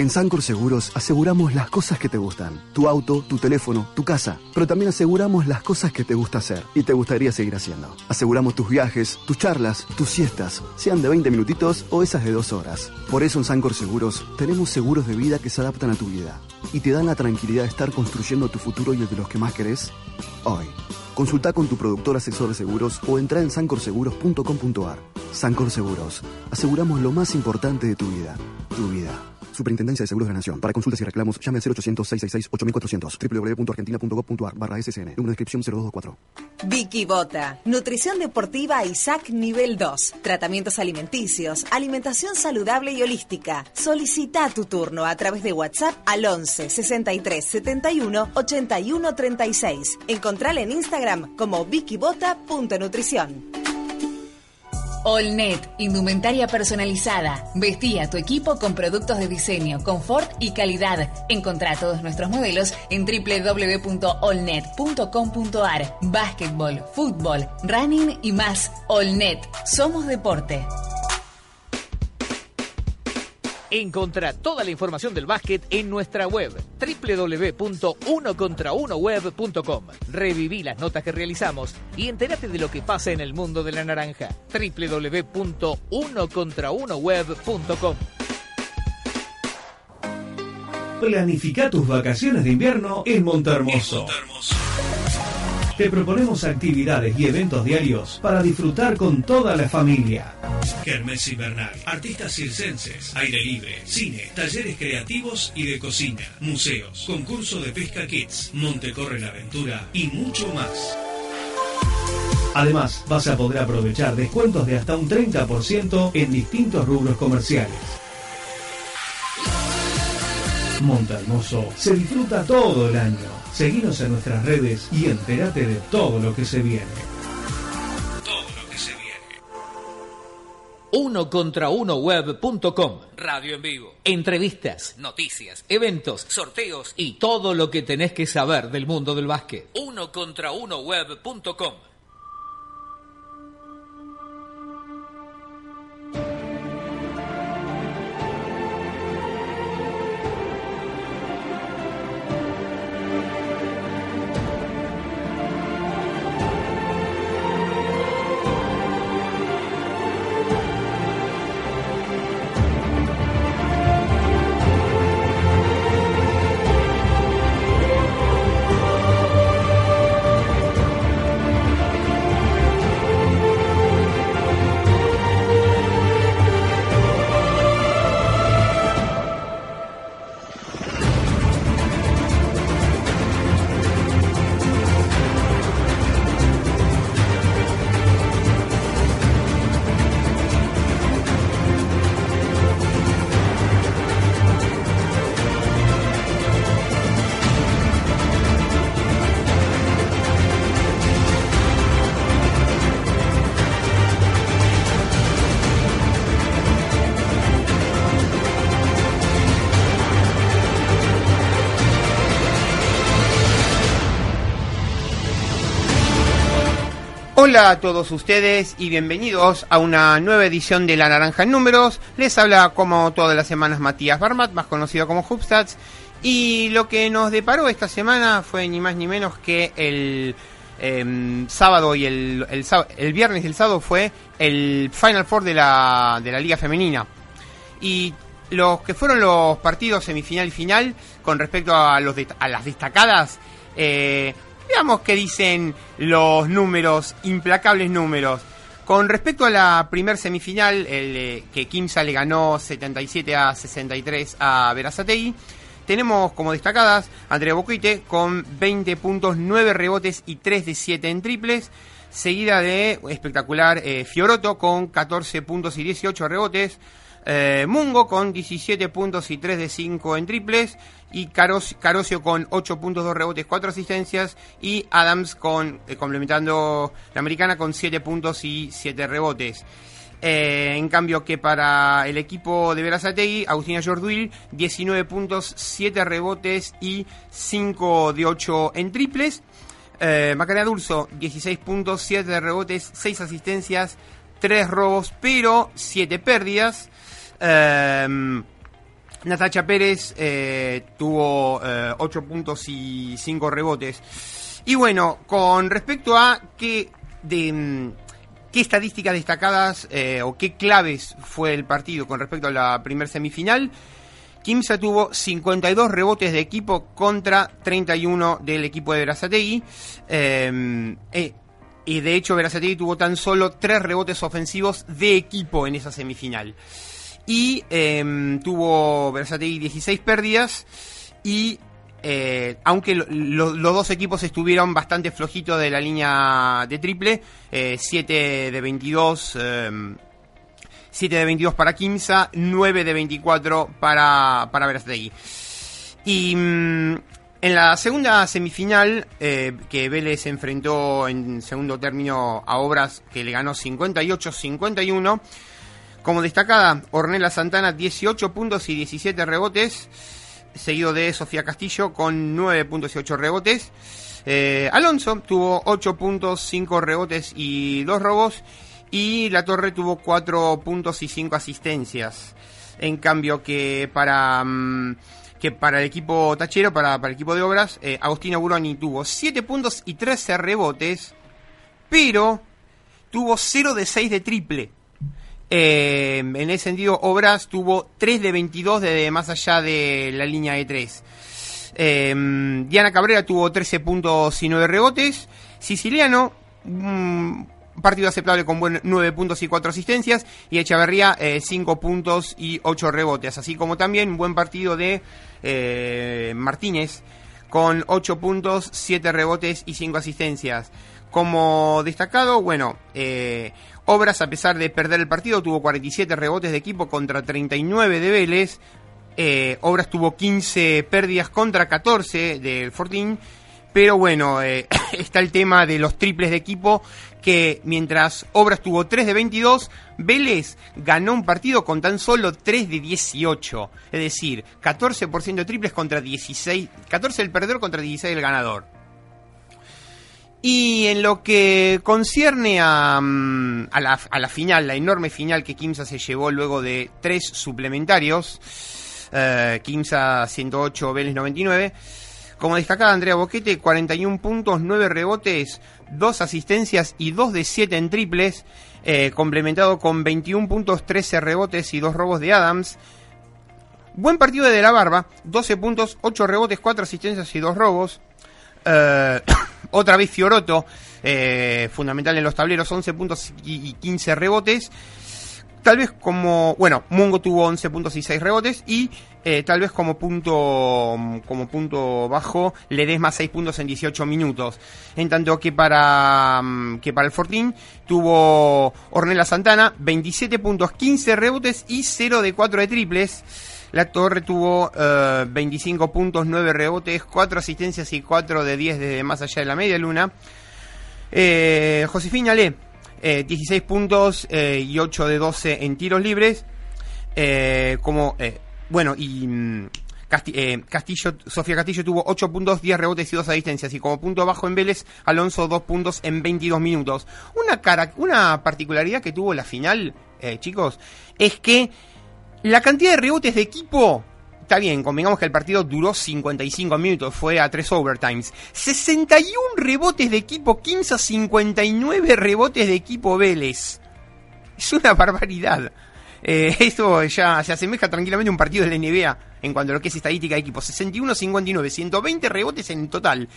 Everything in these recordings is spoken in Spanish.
En Sancor Seguros aseguramos las cosas que te gustan. Tu auto, tu teléfono, tu casa. Pero también aseguramos las cosas que te gusta hacer y te gustaría seguir haciendo. Aseguramos tus viajes, tus charlas, tus siestas, sean de 20 minutitos o esas de dos horas. Por eso en Sancor Seguros tenemos seguros de vida que se adaptan a tu vida y te dan la tranquilidad de estar construyendo tu futuro y el de los que más querés hoy. Consulta con tu productor asesor de seguros o entra en sancorseguros.com.ar. Sancor Seguros. Aseguramos lo más importante de tu vida. Tu vida. Superintendencia de Seguros de la Nación. Para consultas y reclamos, llame al 0800-666-8400. www.argentina.gov.ar barra SSN. Número de inscripción 0224. Vicky Bota. Nutrición deportiva Isaac nivel 2. Tratamientos alimenticios. Alimentación saludable y holística. Solicita tu turno a través de WhatsApp al 11 63 71 81 36. Encontrala en Instagram como vickybota.nutrición. Allnet, indumentaria personalizada. Vestí a tu equipo con productos de diseño, confort y calidad. Encontrá todos nuestros modelos en www.allnet.com.ar. Básquetbol, fútbol, running y más. Allnet, somos deporte. Encontrá toda la información del básquet en nuestra web www.unocontraunoweb.com. Reviví las notas que realizamos y entérate de lo que pasa en el mundo de la naranja. www.unocontraunoweb.com. Planifica tus vacaciones de invierno en Montermoso. Te proponemos actividades y eventos diarios para disfrutar con toda la familia. Kermés invernal, artistas circenses, aire libre, cine, talleres creativos y de cocina, museos, concurso de pesca kids, Monte Corre la Aventura y mucho más. Además, vas a poder aprovechar descuentos de hasta un 30% en distintos rubros comerciales. Montermoso se disfruta todo el año. Seguinos en nuestras redes y entérate de todo lo que se viene. Todo lo que se viene. Uno contra uno web.com. Radio en vivo. Entrevistas, noticias, eventos, sorteos y todo lo que tenés que saber del mundo del básquet. Uno contra uno web.com. Hola a todos ustedes y bienvenidos a una nueva edición de La Naranja en Números. Les habla como todas las semanas Matías Barmat, más conocido como Hubstats. Y lo que nos deparó esta semana fue ni más ni menos que el em, sábado y el, el, viernes y el sábado fue el Final Four de la, de la Liga Femenina. Y los que fueron los partidos semifinal y final con respecto a, los a las destacadas, eh, Veamos qué dicen los números, implacables números. Con respecto a la primer semifinal, el, eh, que Kimsa le ganó 77 a 63 a Verazategui, tenemos como destacadas Andrea Boquite con 20 puntos, 9 rebotes y 3 de 7 en triples, seguida de espectacular eh, Fioroto con 14 puntos y 18 rebotes, eh, Mungo con 17 puntos y 3 de 5 en triples. Y Carosio con 8 puntos, 2 rebotes, 4 asistencias. Y Adams con eh, complementando la americana con 7 puntos y 7 rebotes. Eh, en cambio que para el equipo de Verazategui, Agustina Jorduil, 19 puntos, 7 rebotes y 5 de 8 en triples. Eh, Macarena Dulso, 16 puntos, 7 rebotes, 6 asistencias, 3 robos, pero 7 pérdidas. Em, Natacha Pérez eh, tuvo 8 puntos y 5 rebotes. Y bueno, con respecto a qué, de, mm, qué estadísticas destacadas o qué claves fue el partido con respecto a la primer semifinal, Kimsa tuvo 52 rebotes de equipo contra 31 del equipo de Verazategui. Em, eh, y de hecho Verazategui tuvo tan solo 3 rebotes ofensivos de equipo en esa semifinal. Y em, tuvo Verazategui 16 pérdidas y eh, aunque los dos equipos estuvieron bastante flojitos de la línea de triple, 7 eh, de 22 7 de 22 para Kimsa, 9 de 24 para, para. Y mm, en la segunda semifinal, eh, que Vélez enfrentó en segundo término a Obras, que le ganó 58-51, como destacada, Ornella Santana 18 puntos y 17 rebotes, seguido de Sofía Castillo con 9 puntos y 8 rebotes. Eh, Alonso tuvo 8 puntos, 5 rebotes y 2 robos. Y la Torre tuvo 4 puntos y 5 asistencias. En cambio que para... Mm, que para el equipo tachero, para, para el equipo de obras, eh, Buroni tuvo 7 puntos y 13 rebotes, pero tuvo 0 de 6 de triple. Eh, en ese sentido, Obras tuvo 3 de 22 de, más allá de la línea de 3. Eh, Diana Cabrera tuvo 13 puntos y 9 rebotes. Siciliano, mm, partido aceptable con buen 9 puntos y 4 asistencias. Y Echeverría, 5 eh, puntos y 8 rebotes. Así como también un buen partido de eh, Martínez con 8 puntos, 7 rebotes y 5 asistencias. Como destacado, bueno, eh, Obras, a pesar de perder el partido, tuvo 47 rebotes de equipo contra 39 de Vélez. Obras tuvo 15 pérdidas contra 14 del Fortín. Pero bueno, está el tema de los triples de equipo que mientras Obras tuvo 3 de 22, Vélez ganó un partido con tan solo 3 de 18. Es decir, 14% de triples contra 16, 14 el perdedor contra 16 el ganador. Y en lo que concierne a, mm, a, la, a la, final, la enorme final que Kimsa se llevó luego de tres suplementarios, eh, Kimsa 108, Vélez 99, como destacaba Andrea Boquete, 41 puntos, 9 rebotes, 2 asistencias y 2 de 7 en triples, eh, complementado con 21 puntos, 13 rebotes y 2 robos de Adams. Buen partido de De La Barba, 12 puntos, 8 rebotes, 4 asistencias y 2 robos. Eh, otra vez Fioroto, eh, fundamental en los tableros, 11 puntos y 15 rebotes. Tal vez como, bueno, Mungo tuvo 11 puntos y 6 rebotes y eh, tal vez como punto como punto bajo le des más 6 puntos en 18 minutos. En tanto que para mm, que para el Fortín tuvo Ornella Santana 27 puntos, 15 rebotes y 0 de 4 de triples. La Torre tuvo 25 eh, puntos, 9 rebotes, 4 asistencias y 4 de 10 desde más allá de la media luna. Eh, Josefina 16 eh, puntos eh, y 8 de 12 en tiros libres. Eh, como, bueno, y mm, Castillo, Sofía Castillo tuvo 8 puntos, 10 rebotes y 2 asistencias. Y como punto bajo en Vélez, Alonso 2 puntos en 22 minutos. Una, cara, una particularidad que tuvo la final, chicos, es que la cantidad de rebotes de equipo está bien, convengamos que el partido duró 55 minutos, fue a 3 overtimes. 61 rebotes de equipo 15 59 rebotes de equipo Vélez. Es una barbaridad. Eh, esto ya se asemeja tranquilamente a un partido de la NBA en cuanto a lo que es estadística de equipo. 61-59, 120 rebotes en total.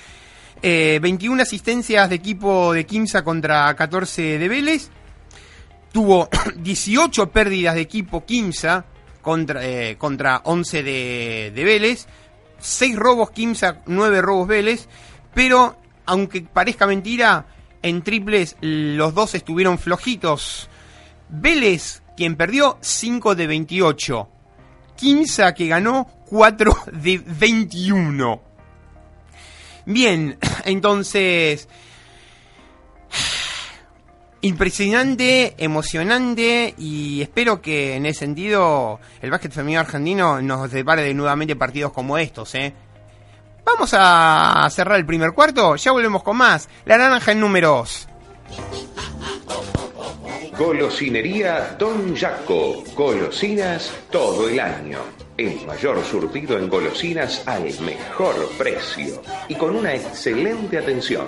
21 eh, asistencias de equipo de Kimsa contra 14 de Vélez. Tuvo 18 pérdidas de equipo Kimsa contra, eh, contra 11 de, de Vélez, 6 robos Kimsa, 9 robos Vélez, pero aunque parezca mentira, en triples los dos estuvieron flojitos. Vélez, quien perdió 5 de 28. Kimsa que ganó 4 de 21. Bien, entonces impresionante, emocionante y espero que en ese sentido el básquet femenino argentino nos depare de nuevamente partidos como estos, ¿eh? Vamos a cerrar el primer cuarto, ya volvemos con más. La naranja en números. Golosinería Don Jaco. Golosinas todo el año. El mayor surtido en golosinas al mejor precio y con una excelente atención.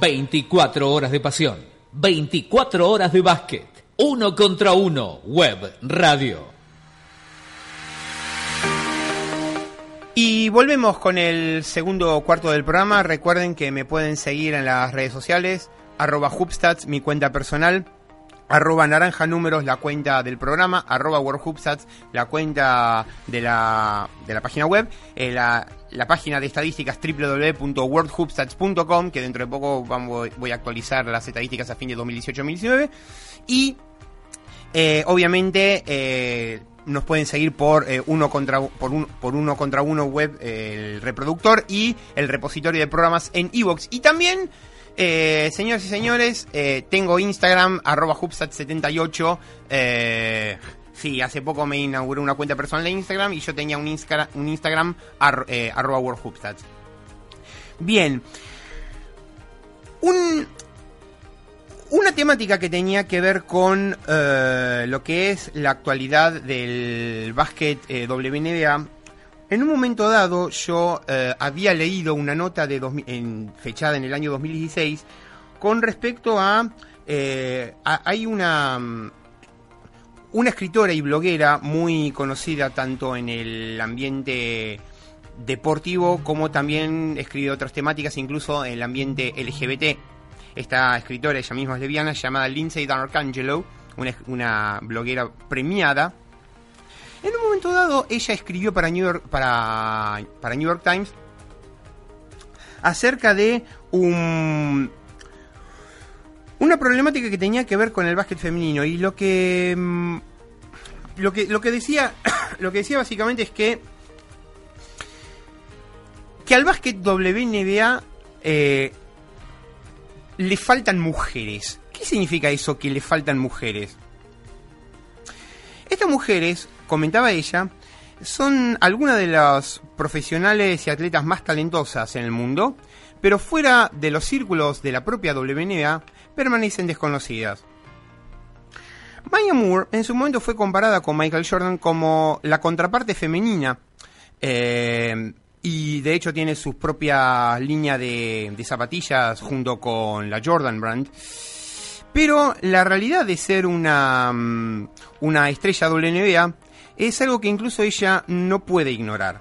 24 horas de pasión, 24 horas de básquet, uno contra uno, web, radio. Y volvemos con el segundo cuarto del programa. Recuerden que me pueden seguir en las redes sociales, arroba Hubstats, mi cuenta personal, arroba naranja números, la cuenta del programa, arroba WorldHubstats, la cuenta de la, de la página web, eh, la, la página de estadísticas www.worldhubstats.com, que dentro de poco vamos, voy a actualizar las estadísticas a fin de 2018-2019. Y eh, obviamente eh, nos pueden seguir por, eh, uno contra, por, un, por uno contra uno web, el reproductor y el repositorio de programas en Evox. Y también, señores y señores, tengo Instagram, arroba hubstats78. Sí, hace poco me inauguré una cuenta personal de Instagram y yo tenía un, un Instagram eh, arroba Bien. una temática que tenía que ver con eh, lo que es la actualidad del básquet eh, WNBA. En un momento dado yo había leído una nota de en, fechada en el año 2016 con respecto a... hay una una escritora y bloguera muy conocida tanto en el ambiente deportivo como también escribe otras temáticas, incluso en el ambiente LGBT. Esta escritora, ella misma es lesbiana, llamada Lindsay D'Arcangelo, una, una bloguera premiada. En un momento dado, ella escribió para New York, para, para New York Times acerca de un una problemática que tenía que ver con el básquet femenino y lo que mm, lo que lo que decía lo que decía básicamente es que que al básquet WNBA eh, le faltan mujeres ¿Qué significa eso que le faltan mujeres? Estas mujeres, comentaba ella, son algunas de las profesionales y atletas más talentosas en el mundo, pero fuera de los círculos de la propia WNBA permanecen desconocidas. Maya Moore en su momento fue comparada con Michael Jordan como la contraparte femenina eh, y de hecho tiene su propia línea de, de, zapatillas junto con la Jordan Brand. Pero la realidad de ser una, mm, una estrella WNBA es algo que incluso ella no puede ignorar.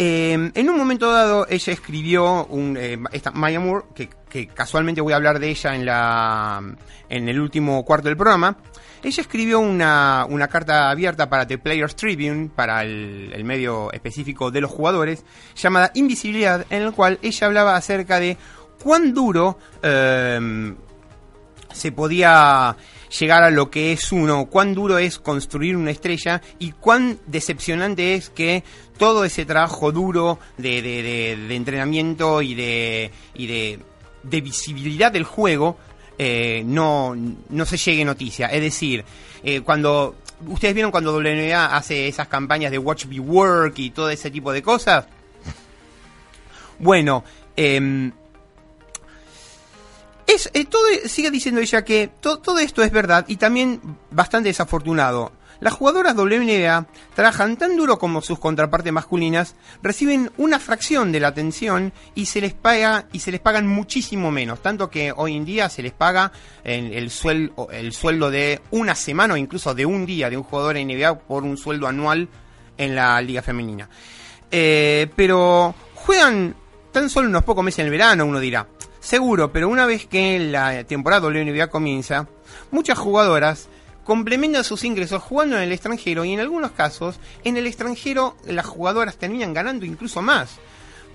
Eh, en un momento dado, ella escribió un, eh, esta Maya Moore, que, casualmente voy a hablar de ella en, la, en el último cuarto del programa. Ella escribió una, una carta abierta para The Players Tribune, para el, el, medio específico de los jugadores, llamada Invisibilidad, en el cual ella hablaba acerca de cuán duro eh, se podía llegar a lo que es uno, cuán duro es construir una estrella y cuán decepcionante es que todo ese trabajo duro de, de, de, de entrenamiento y de, y de, visibilidad del juego eh, no, no se llegue noticia. Es decir, eh, cuando ustedes vieron cuando WNBA hace esas campañas de Watch Me Work y todo ese tipo de cosas. Bueno, eh, es, eh, todo, sigue diciendo ella que to, todo esto es verdad y también bastante desafortunado. Las jugadoras WNBA trabajan tan duro como sus contrapartes masculinas, reciben una fracción de la atención y se les paga y se les pagan muchísimo menos, tanto que hoy en día se les paga el, el, el sueldo de una semana o incluso de un día de un jugador NBA por un sueldo anual en la liga femenina. Eh, pero juegan tan solo unos pocos meses en el verano, uno dirá. Seguro, pero una vez que la temporada WNBA comienza, muchas jugadoras complementan sus ingresos jugando en el extranjero y en algunos casos en el extranjero las jugadoras terminan ganando incluso más.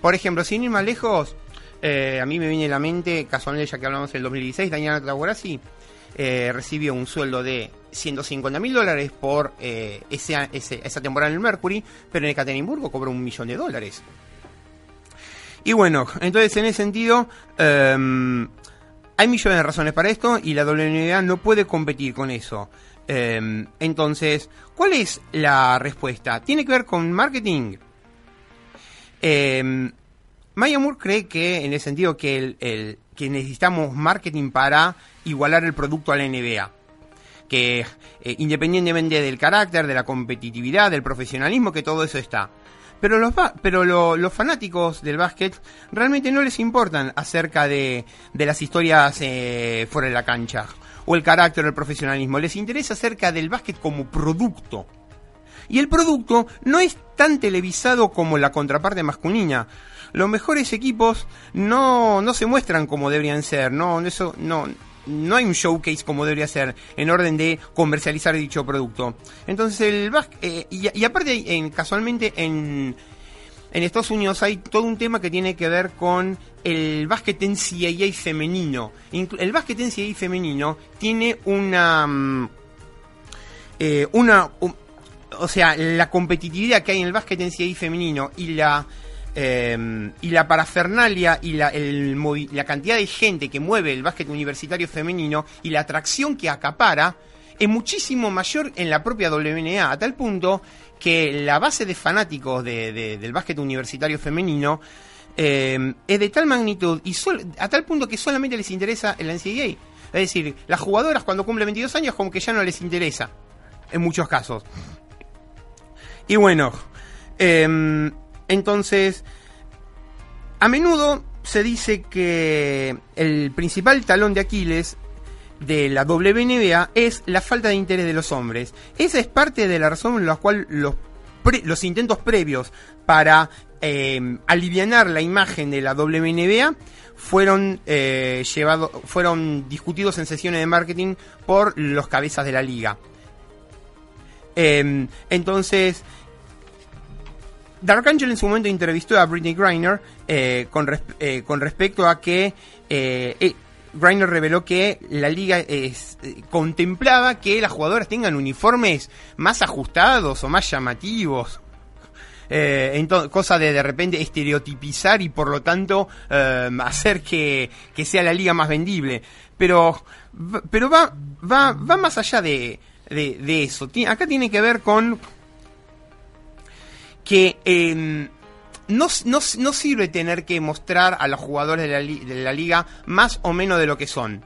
Por ejemplo, sin ir más lejos, eh, a mí me viene a la mente, casualmente ya que hablamos del 2016, Daniela Traguarasi eh, recibió un sueldo de 150 mil dólares por eh, ese, ese, esa temporada en el Mercury, pero en el Caterimburgo cobró un millón de dólares. Y bueno, entonces en ese sentido, um, hay millones de razones para esto y la WNBA no puede competir con eso. Um, entonces, ¿cuál es la respuesta? ¿Tiene que ver con marketing? Um, Maya Moore cree que, en el sentido que, el, que necesitamos marketing para igualar el producto a la NBA que eh, independientemente del carácter, de la competitividad, del profesionalismo, que todo eso está. Pero los, pero lo, los fanáticos del básquet realmente no les importan acerca de, de las historias eh, fuera de la cancha o el carácter del profesionalismo. Les interesa acerca del básquet como producto. Y el producto no es tan televisado como la contraparte masculina. Los mejores equipos no, no se muestran como deberían ser. No, eso no no hay un showcase como debería ser en orden de comercializar dicho producto. Entonces el eh, y, aparte en, casualmente en en Estados Unidos hay todo un tema que tiene que ver con el básquet NCAA femenino. El básquet NCAA femenino tiene una mm, eh, una um, o sea, la competitividad que hay en el básquet NCAA femenino y la eh, y la parafernalia y la, cantidad de gente que mueve el básquet universitario femenino y la atracción que acapara es muchísimo mayor en la propia WNA, a tal punto que la base de fanáticos de, de, del básquet universitario femenino eh, es de tal magnitud y a tal punto que solamente les interesa el NCAA. Es decir, las jugadoras cuando cumplen 22 años como que ya no les interesa, en muchos casos. Y bueno, eh, entonces, a menudo se dice que el principal talón de Aquiles de la WNBA es la falta de interés de los hombres. Esa es parte de la razón en la cual los, los intentos previos para eh, aliviar la imagen de la WNBA fueron eh, fueron discutidos en sesiones de marketing por los cabezas de la liga. Eh, entonces, Dark Angel en su momento entrevistó a Britney Griner eh, con, eh, con, respecto a que eh, Griner reveló que la liga contemplaba que las jugadoras tengan uniformes más ajustados o más llamativos. Eh, cosa de de repente estereotipizar y por lo tanto hacer que, que, sea la liga más vendible. Pero, pero va, va, va más allá de, de, eso. Acá tiene que ver con que em, no, no, no, sirve tener que mostrar a los jugadores de la, de la liga más o menos de lo que son.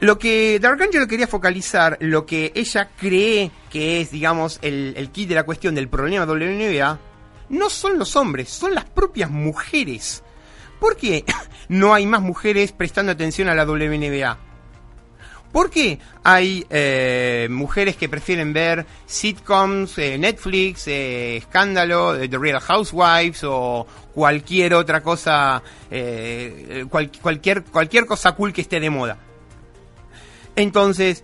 Lo que Dark Angel quería focalizar, lo que ella cree que es, digamos, el, el kit de la cuestión del problema WNBA, no son los hombres, son las propias mujeres. ¿Por qué no hay más mujeres prestando atención a la WNBA? ¿Por qué hay eh, mujeres que prefieren ver sitcoms, eh, Netflix, eh, Escándalo, The Real Housewives o cualquier otra cosa, cualquier, cualquier cosa cool que esté de moda? Entonces,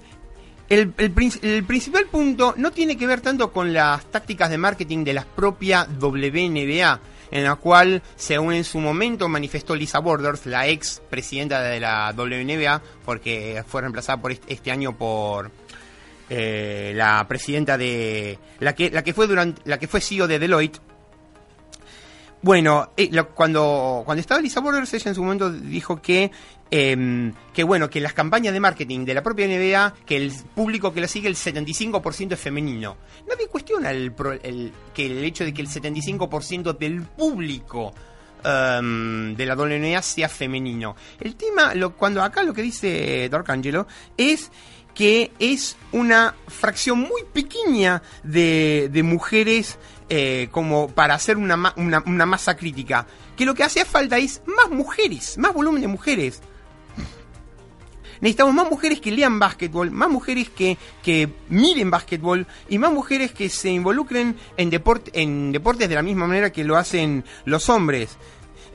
el, principal punto no tiene que ver tanto con las tácticas de marketing de la propia WNBA, en la cual, según en su momento manifestó Lisa Borders, la ex presidenta de la WNBA, porque fue reemplazada por este año por eh, la presidenta de la que la que fue durante la que fue CEO de Deloitte, bueno, eh, cuando, cuando estaba Lisa Borders, ella en su momento dijo que, em, que, bueno, que las campañas de marketing de la propia NBA, que el público que la sigue, el 75% es femenino. Nadie cuestiona el, que el hecho de que el 75% del público em, de la WNBA sea femenino. El tema, lo, cuando acá lo que dice Dark Angelo, es que es una fracción muy pequeña de, de mujeres eh, como para hacer una, una, una, masa crítica. Que lo que hace falta es más mujeres, más volumen de mujeres. Necesitamos más mujeres que lean básquetbol, más mujeres que, que miren básquetbol y más mujeres que se involucren en, en deportes de la misma manera que lo hacen los hombres.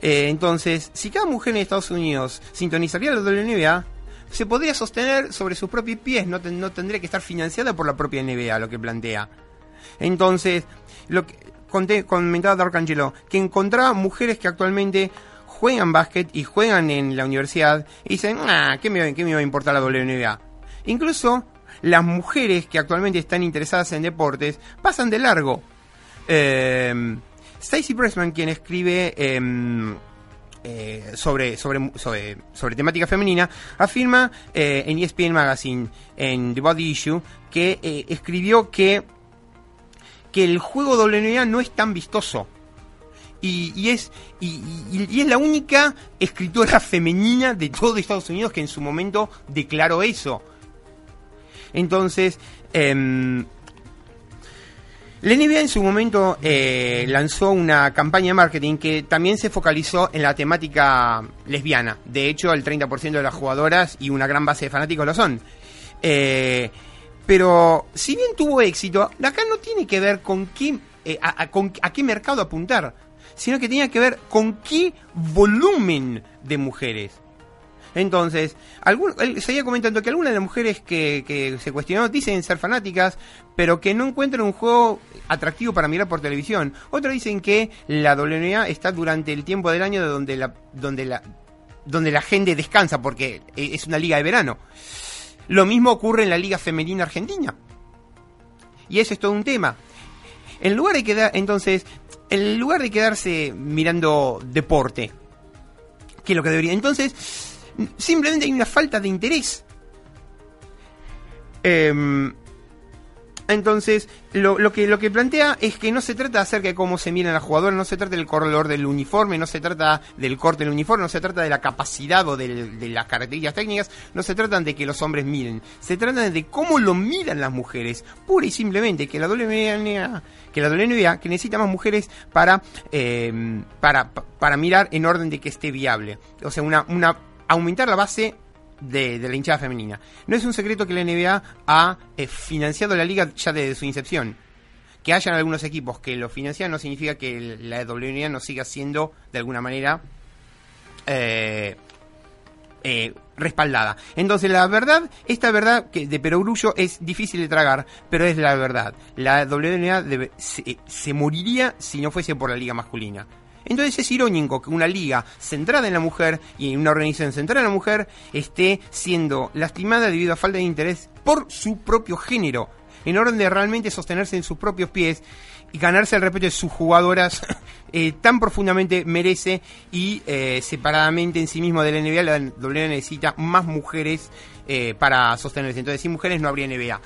Eh, entonces, si cada mujer en Estados Unidos sintonizaría la WNBA, se podría sostener sobre sus propios pies, no, no tendría que estar financiada por la propia NBA, lo que plantea. Entonces, lo que conté, comentaba Dark Angelo, que encontraba mujeres que actualmente juegan básquet y juegan en la universidad y dicen, ah, ¿qué me, me va a importar la WNBA? Incluso las mujeres que actualmente están interesadas en deportes pasan de largo. Eh, Stacy Pressman, quien escribe em, eh, sobre, sobre, sobre, sobre, temática femenina, afirma eh, en ESPN Magazine, en The Body Issue, que eh, escribió que que el juego WNBA no es tan vistoso. Y, es, y, es la única escritora femenina de todo Estados Unidos que en su momento declaró eso. Entonces, em, la en su momento eh, lanzó una campaña de marketing que también se focalizó en la temática lesbiana. De hecho, el 30% de las jugadoras y una gran base de fanáticos lo son. Eh, pero si bien tuvo éxito, acá no tiene que ver con qué, eh, a, qué mercado apuntar, sino que tiene que ver con qué volumen de mujeres. Entonces, él seguía comentando que algunas de las mujeres que, se cuestionó dicen ser fanáticas, pero que no encuentran un juego atractivo para mirar por televisión. Otros dicen que la WNBA está durante el tiempo del año donde la, donde la, donde la gente descansa, porque es una liga de verano. Lo mismo ocurre en la Liga Femenina Argentina. Y eso es todo un tema. En lugar de quedar, entonces, en lugar de quedarse mirando deporte, que es lo que debería. Entonces, simplemente hay una falta de interés. Eh, entonces, lo, lo, que, lo que plantea es que no se trata acerca de cómo se miran las jugadoras, no se trata del color del uniforme, no se trata del corte del uniforme, no se trata de la capacidad o de las características técnicas, no se trata de que los hombres miren, se trata de cómo lo miran las mujeres, pura y simplemente que la WNBA, que la WNBA que necesita más mujeres para, eh, para, para mirar en orden de que esté viable. O sea, una, una aumentar la base de, la hinchada femenina. No es un secreto que la NBA ha eh, financiado la liga ya desde su incepción. Que hayan algunos equipos que lo financian no significa que la WNBA no siga siendo de alguna manera eh, eh, respaldada. Entonces la verdad, esta verdad que de perogrullo es difícil de tragar, pero es la verdad. La WNBA se moriría si no fuese por la liga masculina. Entonces es irónico que una liga centrada en la mujer y una organización centrada en la mujer esté siendo lastimada debido a falta de interés por su propio género. en orden de realmente sostenerse en sus propios pies y ganarse el respeto de sus jugadoras eh, tan profundamente merece y eh, separadamente en sí mismo de la NBA, la NBA necesita más mujeres eh, para sostenerse. Entonces, sin mujeres no habría NBA.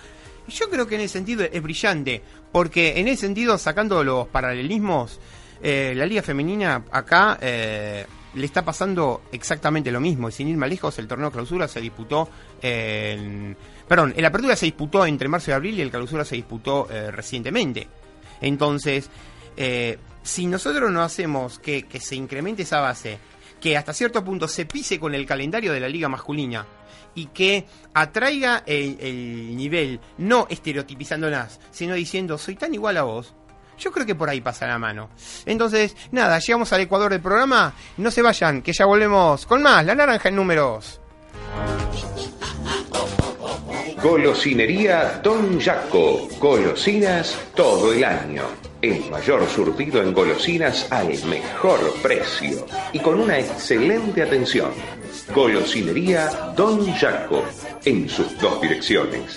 Yo creo que en ese sentido es brillante, porque en ese sentido, sacando los paralelismos, la liga femenina acá le está pasando exactamente lo mismo. Y sin ir más lejos, el torneo clausura se disputó en... Perdón, el apertura se disputó entre marzo y abril y el clausura se disputó recientemente. Entonces, eh, si nosotros no hacemos que, se incremente esa base, que hasta cierto punto se pise con el calendario de la liga masculina y que atraiga el, nivel, no estereotipizándolas, sino diciendo soy tan igual a vos, yo creo que por ahí pasa la mano. Entonces, nada, llegamos al Ecuador del programa. No se vayan, que ya volvemos con más. La naranja en números. Golosinería Don Jaco. Golosinas todo el año. El mayor surtido en golosinas al mejor precio y con una excelente atención. Golosinería Don Jaco. En sus dos direcciones.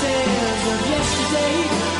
voices of yesterday.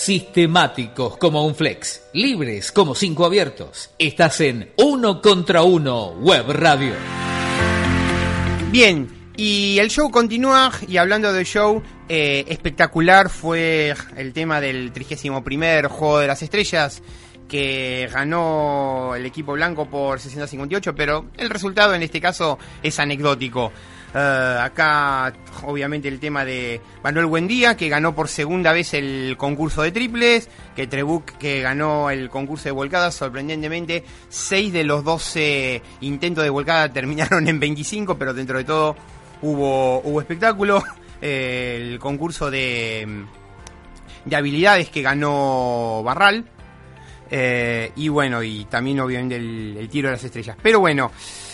Sistemáticos como un flex, libres como cinco abiertos. Estás en Uno contra Uno Web Radio. Bien, y el show continúa, y hablando del show, eh, espectacular fue el tema del 31 Juego de las Estrellas, que ganó el equipo blanco por 658, pero el resultado en este caso es anecdótico. Eh, acá, obviamente, el tema de Manuel Buendía, que ganó por segunda vez el concurso de triples, que Trebuc, que ganó el concurso de volcadas, sorprendentemente, 6 de los 12 intentos de volcada terminaron en 25, pero dentro de todo hubo, hubo espectáculo. el concurso de, de habilidades que ganó Barral. Eh, y bueno, y también obviamente el tiro de las estrellas. Pero bueno,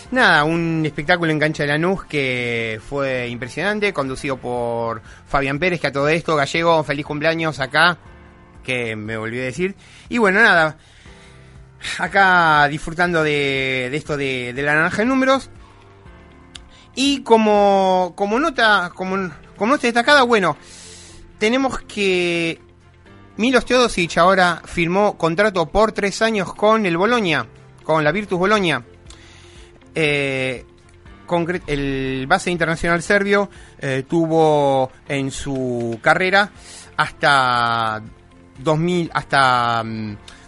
Nada, un espectáculo en cancha de Lanús que fue impresionante, conducido por Fabián Pérez, que a todo esto, gallego, feliz cumpleaños acá, que me volví a decir. Y bueno, nada, acá disfrutando de, esto de, la naranja de números. Y como, como nota, como, como nota destacada, bueno, tenemos que Milos Teodosic ahora firmó contrato por tres años con el Bolonia, con la Virtus Bolonia. Eh, el base internacional serbio eh, tuvo en su carrera hasta 2000 hasta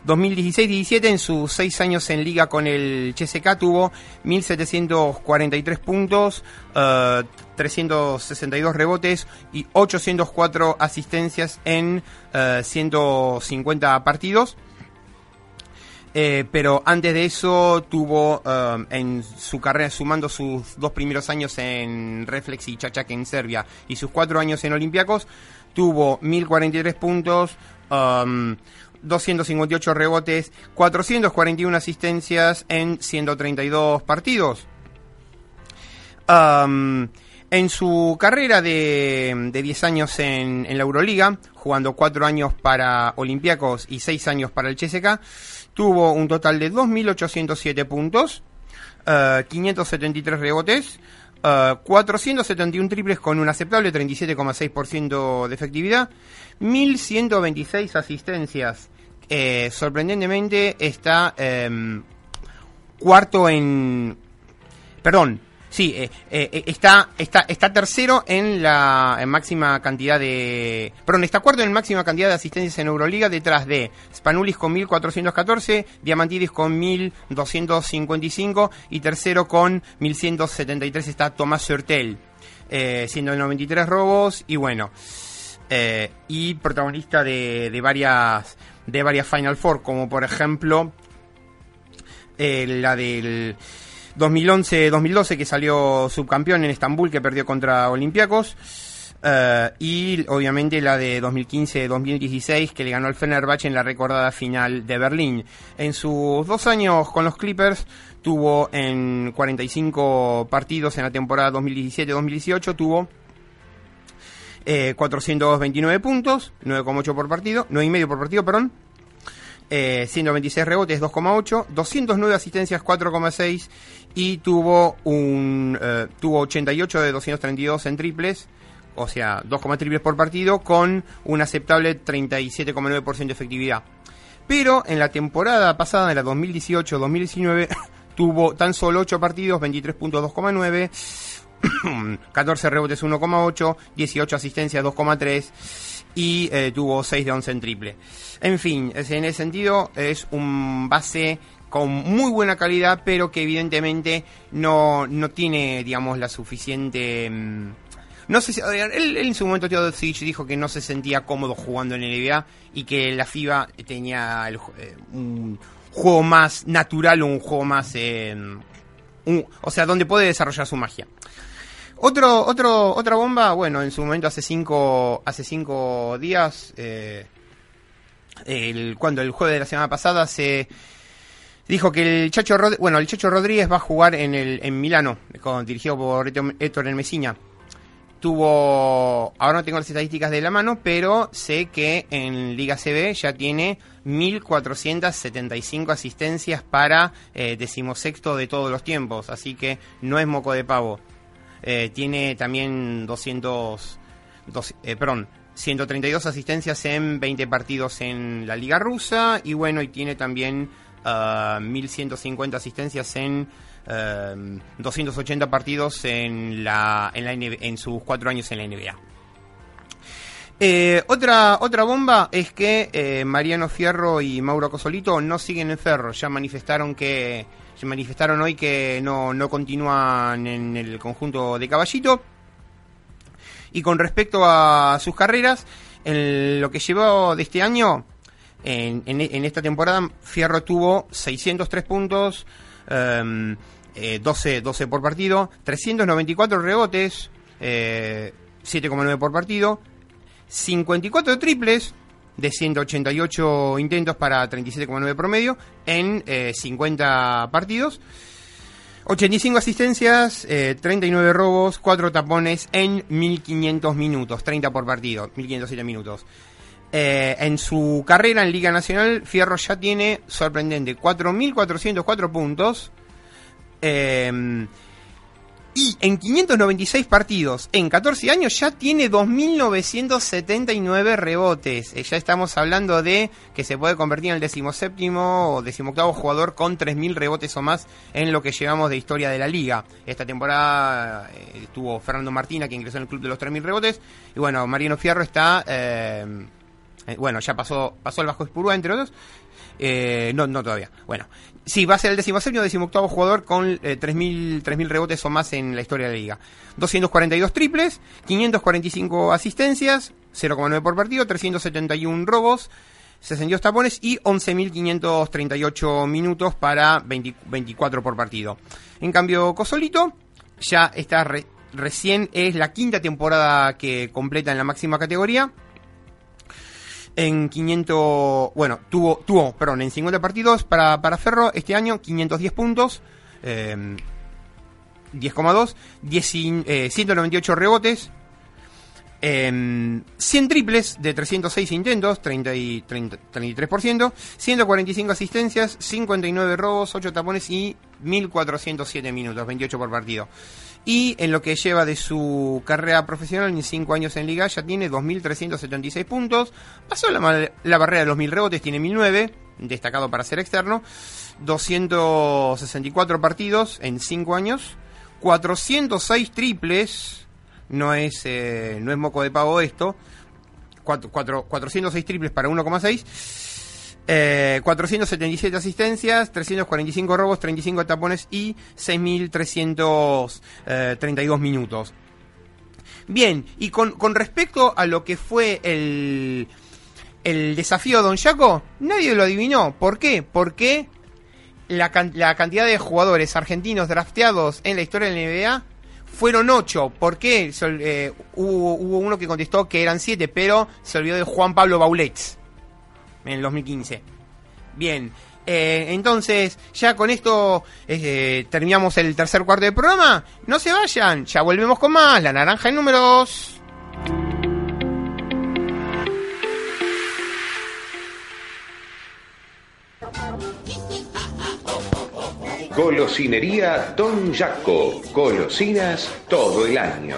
2016-17 mm, en sus seis años en liga con el CSK tuvo 1743 puntos, 362 eh, rebotes y 804 asistencias en 150 partidos. Eh, pero antes de eso tuvo en su carrera, sumando sus dos primeros años en Reflex y Chachak en Serbia y sus cuatro años en Olympiacos, tuvo 1043 puntos, 258 um, rebotes, 441 asistencias en 132 partidos. Um, en su carrera de, de 10 años en, en, la Euroliga, jugando 4 años para Olympiacos y 6 años para el CSK, tuvo un total de 2.807 puntos, 573 eh, 471 eh, triples con un aceptable 37,6% de efectividad, 1.126 asistencias. Eh, sorprendentemente está em, cuarto en... Perdón, Sí, eh, eh, eh, está, está, está tercero en la máxima cantidad de... Perdón, está cuarto en máxima cantidad de asistencias en Euroliga detrás de Spanulis con 1414, Diamantidis con 1255 y tercero con 1173 está Tomás Surtel, eh, siendo 93 robos y bueno, y protagonista de, de, varias, de varias Final Four, como por ejemplo la del... 2011-2012 que salió subcampeón en Estambul que perdió contra Olympiacos. Eh, y obviamente la de 2015-2016 que le ganó al Fenerbahce en la recordada final de Berlín. En sus dos años con los Clippers tuvo en 45 partidos en la temporada 2017-2018 tuvo 429 eh, puntos, 9,8 por partido, 9,5 por partido, perdón, eh, 126 rebotes, 2,8, 209 asistencias, 4,6 y tuvo un eh, tuvo 88 de 232 en triples, o sea, 2, triples por partido con un aceptable 37,9% de efectividad. Pero en la temporada pasada, en la 2018-2019, tuvo tan solo 8 partidos, 23 puntos, 2,9, 14 rebotes, 1,8, 18 asistencias, 2,3 y eh, tuvo 6 de 11 en triple. En fin, en ese sentido es un base con muy buena calidad, pero que evidentemente no, no tiene, digamos, la suficiente... Mm, no sé si, él, en su momento Teodosic dijo que no se sentía cómodo jugando en el NBA y que la FIBA tenía eh, un juego más natural un juego más... Eh, o sea, donde puede desarrollar su magia. Otro, otro, otra bomba, bueno, en su momento hace cinco, hace cinco días, eh, cuando el jueves de la semana pasada se dijo que el Chacho, bueno, el Chacho Rodríguez va a jugar en, el, en Milano, con, dirigido por Héctor Mesiña. Tuvo, ahora no tengo las estadísticas de la mano, pero sé que en Liga CB ya tiene 1.475 asistencias para eh, decimosexto de todos los tiempos, así que no es moco de pavo. Eh, tiene también 200, eh, perdón, 132 asistencias en 20 partidos en la Liga Rusa y bueno, y tiene también 1.150 asistencias en 280 partidos en, la, en, la en sus cuatro años en la NBA. Eh, otra, otra bomba es que Mariano Fierro y Mauro Cosolito no siguen en Ferro. Ya manifestaron que se manifestaron hoy que no, no continúan en el conjunto de Caballito. Y con respecto a sus carreras, en lo que llevó de este año, en, en, esta temporada, Fierro tuvo 603 puntos, 12, eh, 12 por partido, 394 rebotes, 7,9 por partido, 54 triples de 188 intentos para 37,9 promedio en 50 eh, partidos. 85 asistencias, 39 eh, robos, 4 tapones en 1500 minutos, 30 por partido, 1507 minutos. Eh, en su carrera en Liga Nacional, Fierro ya tiene, sorprendente, 4.404 puntos. Y en 596 partidos, en 14 años, ya tiene 2.979 rebotes. Eh, ya estamos hablando de que se puede convertir en el decimoséptimo o decimoctavo jugador con 3.000 rebotes o más en lo que llevamos de historia de la liga. Esta temporada eh, estuvo Fernando Martina, que ingresó en el club de los 3.000 rebotes. Y bueno, Mariano Fierro está... Eh, bueno, ya pasó, pasó el Bajo Espurúa, entre otros. no, no todavía. Bueno, Sí, va a ser el decimoséptimo, decimoctavo jugador con 3.000, 3.000 rebotes o más en la historia de la liga. 242 triples, 545 asistencias, 0,9 por partido, 371 robos, 62 tapones y 11.538 minutos para 24 por partido. En cambio, Cosolito ya está recién, es la quinta temporada que completa en la máxima categoría en 500, bueno, tuvo, tuvo, perdón, en 50 partidos para, para Ferro este año 510 puntos, 10,2, 198 rebotes, 100 triples de 306 intentos, 30 y 33%, 145 asistencias, 59 robos, 8 tapones y 1407 minutos, 28 por partido. Y en lo que lleva de su carrera profesional, en 5 años en Liga, ya tiene 2.376 puntos. Pasó la, la barrera de los 1.000 rebotes, tiene 1.009, destacado para ser externo. 264 partidos en 5 años. 406 triples, no es, eh, no es moco de pavo esto. 406 triples para 1,6 eh, 477 asistencias, 345 robos, 35 tapones y 6.332 eh, minutos. Bien, y con, respecto a lo que fue el, el desafío Don Jaco, nadie lo adivinó. ¿Por qué? Porque la, cantidad de jugadores argentinos drafteados en la historia de la NBA fueron 8. ¿Por qué? Eh, hubo, hubo, uno que contestó que eran 7, pero se olvidó de Juan Pablo Baulets en el 2015. Bien, eh, entonces ya con esto eh, terminamos el tercer cuarto del programa. No se vayan, ya volvemos con más. La naranja en números. Golosinería Don Jaco. Golosinas todo el año.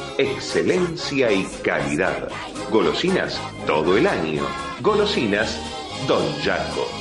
excelencia y calidad. Golosinas todo el año. Golosinas Don Jaco.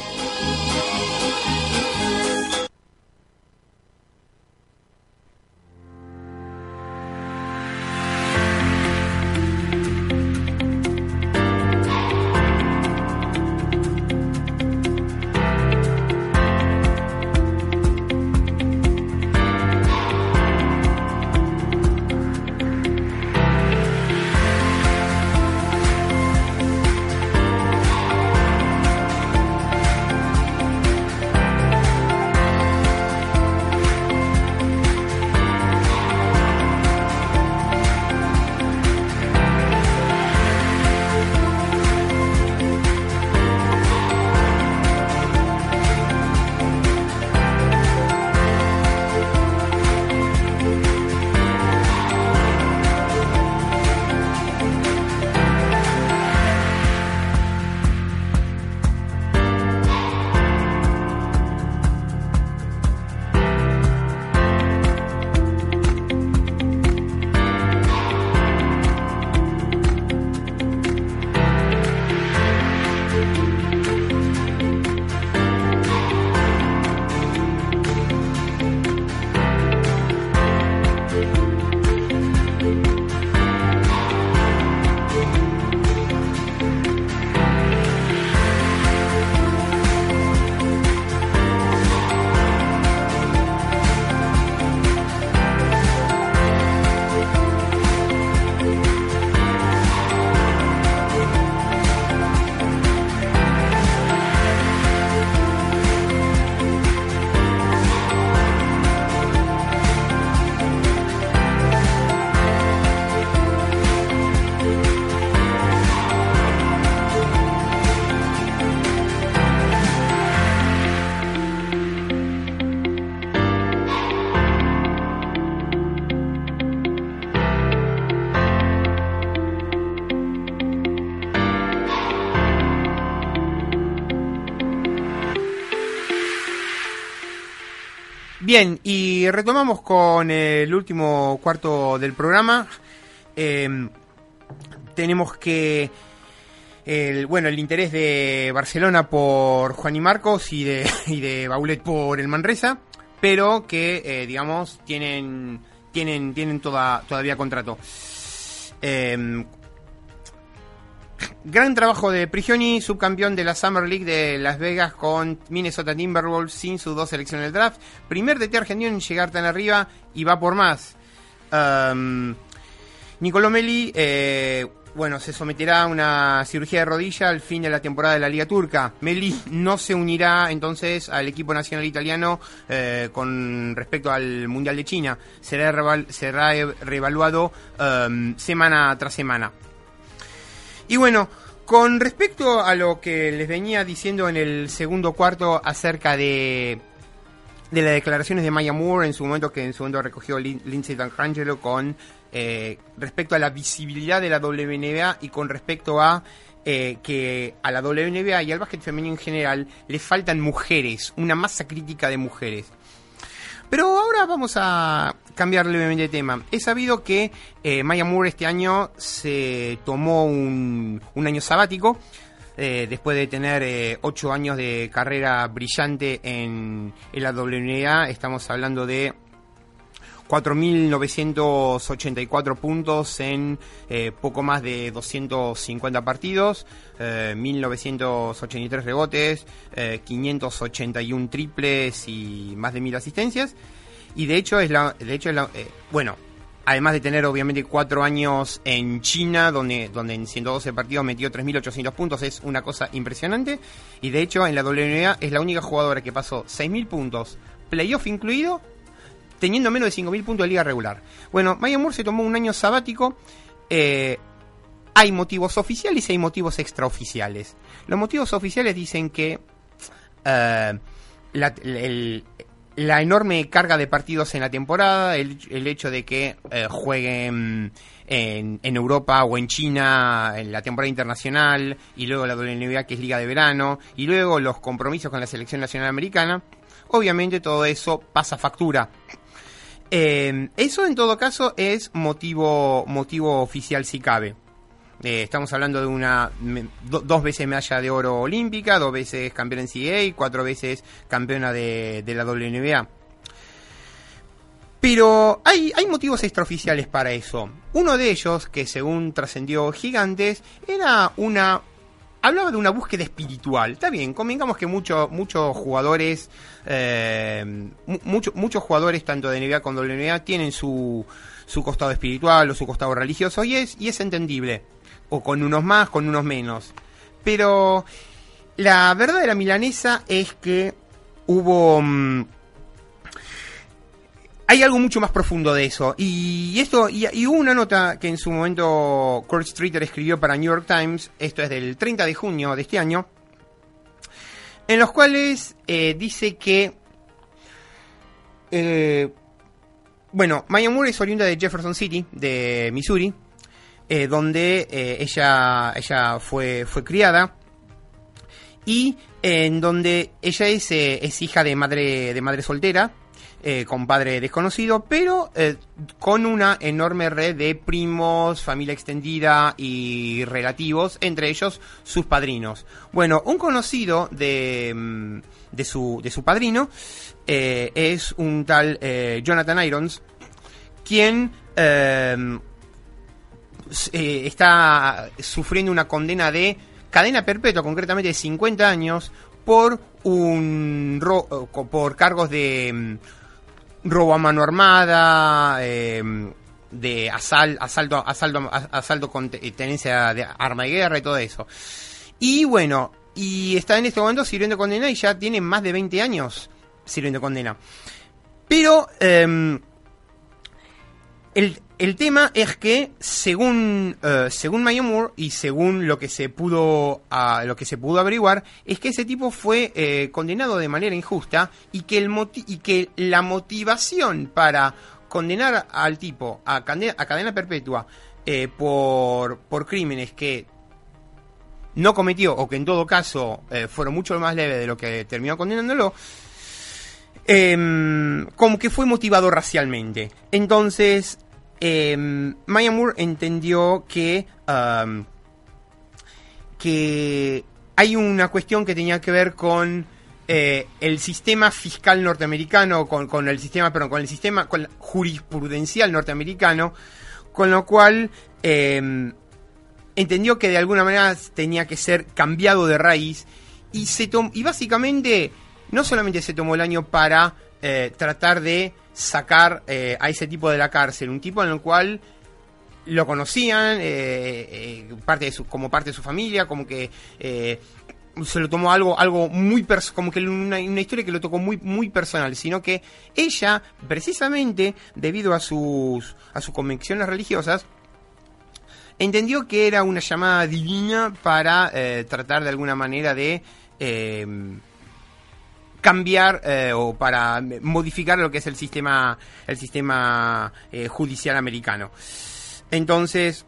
Bien, y retomamos con el último cuarto del programa. Em, tenemos que el, bueno, el interés de Barcelona por Juan y Marcos y de, y de Baulet por el Manresa, pero que, eh, digamos, tienen, tienen, tienen toda, todavía contrato. Em, gran trabajo de Prigioni, subcampeón de la Summer League de Las Vegas con Minnesota Timberwolves sin sus dos selecciones del draft. Primer DT argentino en llegar tan arriba y va por más. Um, Nicolò Meli, eh, bueno, se someterá a una cirugía de rodilla al fin de la temporada de la Liga Turca. Meli no se unirá entonces al equipo nacional italiano eh, con respecto al Mundial de China. Será, será reevaluado semana tras semana. Y bueno, con respecto a lo que les venía diciendo en el segundo cuarto acerca de, de las declaraciones de Maya Moore en su momento, que en su momento recogió Lindsay D'Angelo con eh, respecto a la visibilidad de la WNBA y con respecto a eh, que a la WNBA y al básquet femenino en general le faltan mujeres, una masa crítica de mujeres. Pero ahora vamos a cambiar levemente de tema. He sabido que eh, Maya Moore este año se tomó un, año sabático. Eh, después de tener eh, ocho años de carrera brillante en, en la WNBA, estamos hablando de 4.984 puntos en eh, poco más de 250 partidos, 1.983 eh, rebotes, 581 eh, triples y más de 1.000 asistencias. Y de hecho es la, de hecho la, bueno, además de tener obviamente cuatro años en China, donde, donde en 112 partidos metió 3.800 puntos, es una cosa impresionante. Y de hecho en la WNBA es la única jugadora que pasó 6.000 puntos, playoff incluido, teniendo menos de 5.000 puntos de liga regular. Bueno, Maya Moore se tomó un año sabático. Eh, hay motivos oficiales y hay motivos extraoficiales. Los motivos oficiales dicen que eh, la, enorme carga de partidos en la temporada, el, hecho de que eh, jueguen en, en, Europa o en China en la temporada internacional y luego la WNBA que es Liga de Verano y luego los compromisos con la selección nacional americana, obviamente todo eso pasa factura eh, eso en todo caso es motivo, motivo oficial si cabe. Eh, estamos hablando de una dos veces medalla de oro olímpica, dos veces campeona en CA, cuatro veces campeona de, la WNBA. Pero hay, hay motivos extraoficiales para eso. Uno de ellos, que según trascendió Gigantes, era una hablaba de una búsqueda espiritual. Está bien, convengamos que muchos muchos jugadores, eh, muchos jugadores tanto de NBA como de WNBA tienen su, su costado espiritual o su costado religioso y es, y es entendible. O con unos más, con unos menos. Pero la verdad de la milanesa es que hubo... Mm, hay algo mucho más profundo de eso. Y esto, y, hubo una nota que en su momento Kurt Streeter escribió para New York Times, esto es del 30 de junio de este año, en los cuales eh, dice que, eh, bueno, Maya Moore es oriunda de Jefferson City, de Missouri, eh, donde ella, ella fue, fue criada y en donde ella es, es hija de madre, de madre soltera eh, con padre desconocido, pero eh, con una enorme red de primos, familia extendida y relativos, entre ellos sus padrinos. Bueno, un conocido de, mm, de, su, de su padrino eh, es un tal Jonathan Irons, quien está sufriendo una condena de cadena perpetua, concretamente de 50 años, por un por cargos de mm, robo a mano armada, eh, de asal, asalto, asalto, asalto con tenencia de arma de guerra y todo eso. Y bueno, y está en este momento sirviendo condena y ya tiene más de 20 años sirviendo condena. Pero eh, el, el tema es que según uh, según Moore y según lo que se pudo lo que se pudo averiguar es que ese tipo fue eh, condenado de manera injusta y que el y que la motivación para condenar al tipo a, cadena, a cadena perpetua eh, por por crímenes que no cometió o que en todo caso fueron mucho más leves de lo que terminó condenándolo em, como que fue motivado racialmente. Entonces, eh, Maya Moore entendió que, um, que hay una cuestión que tenía que ver con eh, el sistema fiscal norteamericano, con, con, el sistema, perdón, con el sistema con jurisprudencial norteamericano, con lo cual eh, entendió que de alguna manera tenía que ser cambiado de raíz y se y básicamente no solamente se tomó el año para eh, tratar de sacar eh, a ese tipo de la cárcel, un tipo en el cual lo conocían eh, parte de su, como parte de su familia, como que se lo tomó algo, algo muy como que una, una, historia que lo tocó muy, muy personal, sino que ella, precisamente debido a sus, a sus convicciones religiosas, entendió que era una llamada divina para tratar de alguna manera de cambiar eh, o para modificar lo que es el sistema el sistema eh, judicial americano. Entonces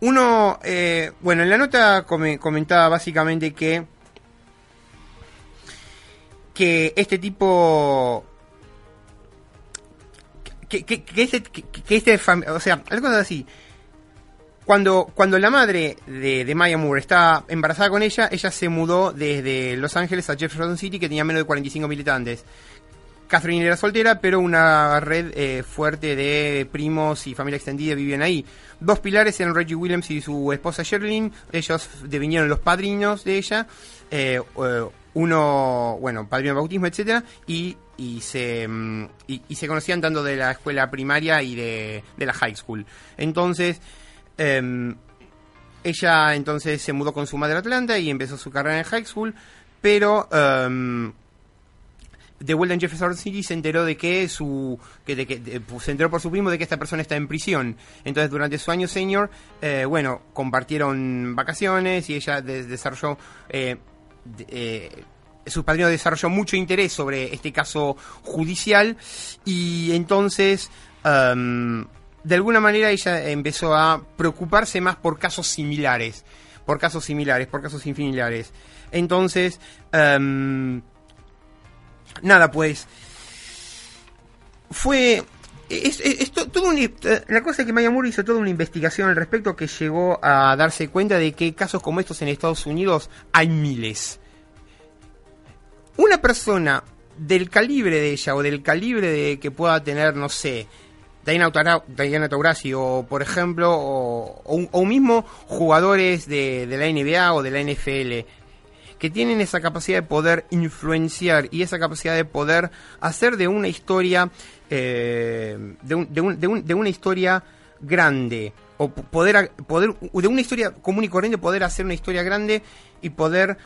uno eh, bueno en la nota comentaba básicamente que que este tipo que, que, que este, que, este o sea algo así cuando, cuando la madre de, Maya Moore estaba embarazada con ella, ella se mudó desde Los Ángeles a Jefferson City, que tenía menos de 45 militantes. Catherine era soltera, pero una red eh, fuerte de primos y familia extendida vivían ahí. Dos pilares eran Reggie Williams y su esposa Sherlyn. Ellos devinieron los padrinos de ella. Eh, eh, uno, bueno, padrino de bautismo, etcétera, y, y se mm, y, se conocían tanto de la escuela primaria y de, de la high school. Entonces, Em, ella entonces se mudó con su madre a Atlanta y empezó su carrera en high school, pero um, de vuelta en Jefferson City se enteró de que su que, de que pues, se enteró por su primo de que esta persona está en prisión. Entonces durante su año senior, eh, bueno, compartieron vacaciones y ella desarrolló eh, eh, su padrino desarrolló mucho interés sobre este caso judicial y entonces um, de alguna manera ella empezó a preocuparse más por casos similares, por casos similares, por casos similares. Entonces, um, nada, pues, fue... Es, todo la cosa es que Maya hizo toda una investigación al respecto que llegó a darse cuenta de que casos como estos en Estados Unidos hay miles. Una persona del calibre de ella o del calibre de que pueda tener, no sé, Diana Taurasi o por ejemplo o, o, mismo jugadores de, la NBA o de la NFL que tienen esa capacidad de poder influenciar y esa capacidad de poder hacer de una historia eh, de, una historia grande o poder poder de una historia común y corriente poder hacer una historia grande y poder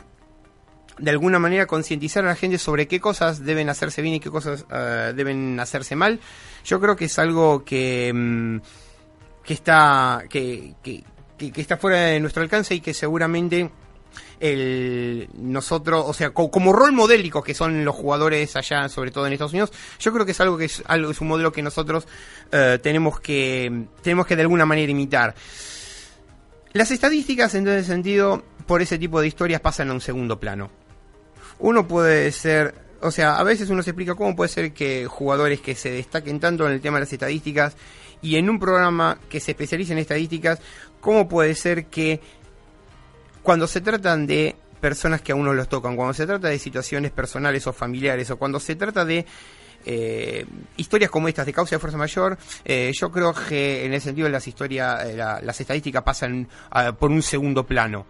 de alguna manera concientizar a la gente sobre qué cosas deben hacerse bien y qué cosas uh, deben hacerse mal, yo creo que es algo que, um, que está que, que, está fuera de nuestro alcance y que seguramente el nosotros, o sea, co como rol modélico que son los jugadores allá, sobre todo en Estados Unidos, yo creo que es algo que es algo es un modelo que nosotros uh, tenemos que tenemos que de alguna manera imitar. Las estadísticas en ese sentido por ese tipo de historias pasan a un segundo plano uno puede ser, o sea, a veces uno se explica cómo puede ser que jugadores que se destaquen tanto en el tema de las estadísticas y en un programa que se especialice en estadísticas, cómo puede ser que cuando se tratan de personas que a uno los tocan, cuando se trata de situaciones personales o familiares, o cuando se trata de eh, historias como estas de causa de fuerza mayor, eh, yo creo que en el sentido de las historias, eh, las estadísticas pasan uh, por un segundo plano.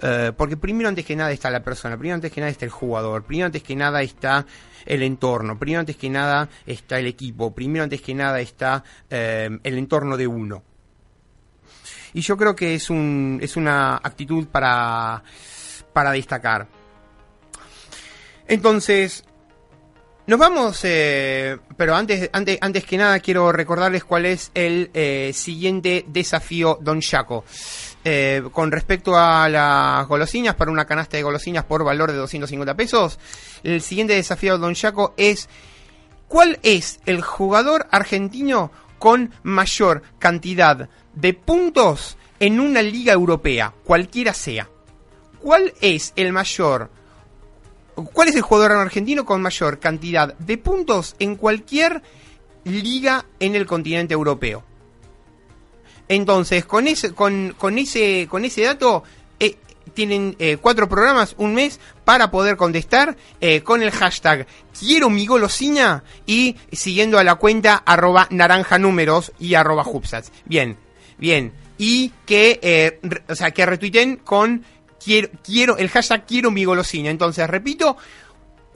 Eh, porque primero antes que nada está la persona, primero antes que nada está el jugador, primero antes que nada está el entorno, primero antes que nada está el equipo, primero antes que nada está eh, el entorno de uno. Y yo creo que es, un, es una actitud para, para destacar. Entonces, nos vamos, eh, pero antes, antes, antes que nada quiero recordarles cuál es el siguiente desafío Don Chaco. Eh, con respecto a las golosinas, para una canasta de golosinas por valor de 250 pesos, el siguiente desafío de Don Chaco es ¿cuál es el jugador argentino con mayor cantidad de puntos en una liga europea, cualquiera sea? ¿Cuál es el mayor ¿Cuál es el jugador argentino con mayor cantidad de puntos en cualquier liga en el continente europeo? Entonces, con ese, con, con ese, con ese dato, eh, tienen eh, cuatro programas, un mes, para poder contestar eh, con el hashtag quiero mi golosina y siguiendo a la cuenta arroba naranja números y arroba hubsats. Bien, bien. Y que, o sea, que retuiten con quiero, quiero, el hashtag quiero mi golosina. Entonces, repito,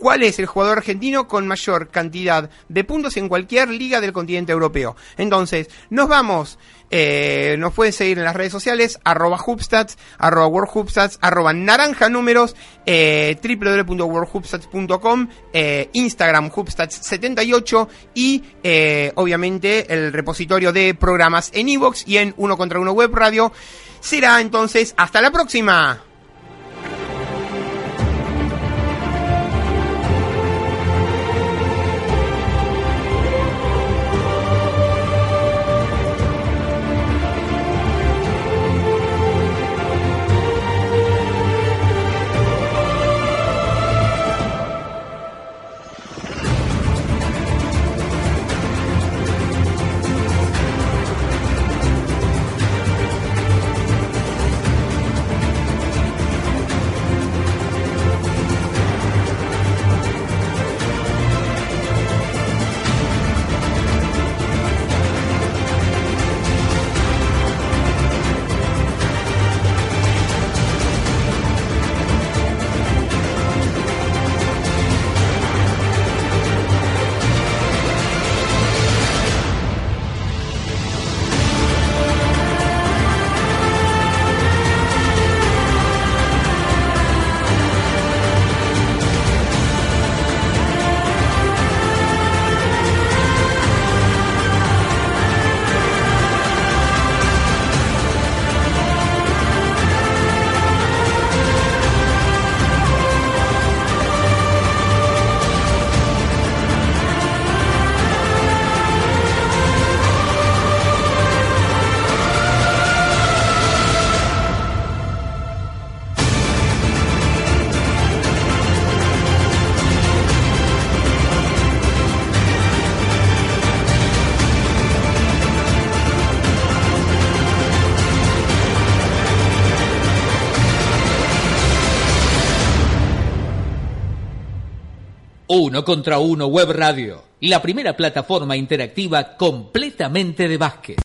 cuál es el jugador argentino con mayor cantidad de puntos en cualquier liga del continente europeo. Entonces, nos vamos. Eh, nos pueden seguir en las redes sociales, arroba Hubstats, arroba WorldHubstats, arroba naranja números, eh, www.worldhubstats.com, eh, Instagram Hubstats78 y eh, obviamente el repositorio de programas en iVoox y en Uno contra Uno Web Radio. Será entonces hasta la próxima. Uno contra uno Web Radio, la primera plataforma interactiva completamente de básquet.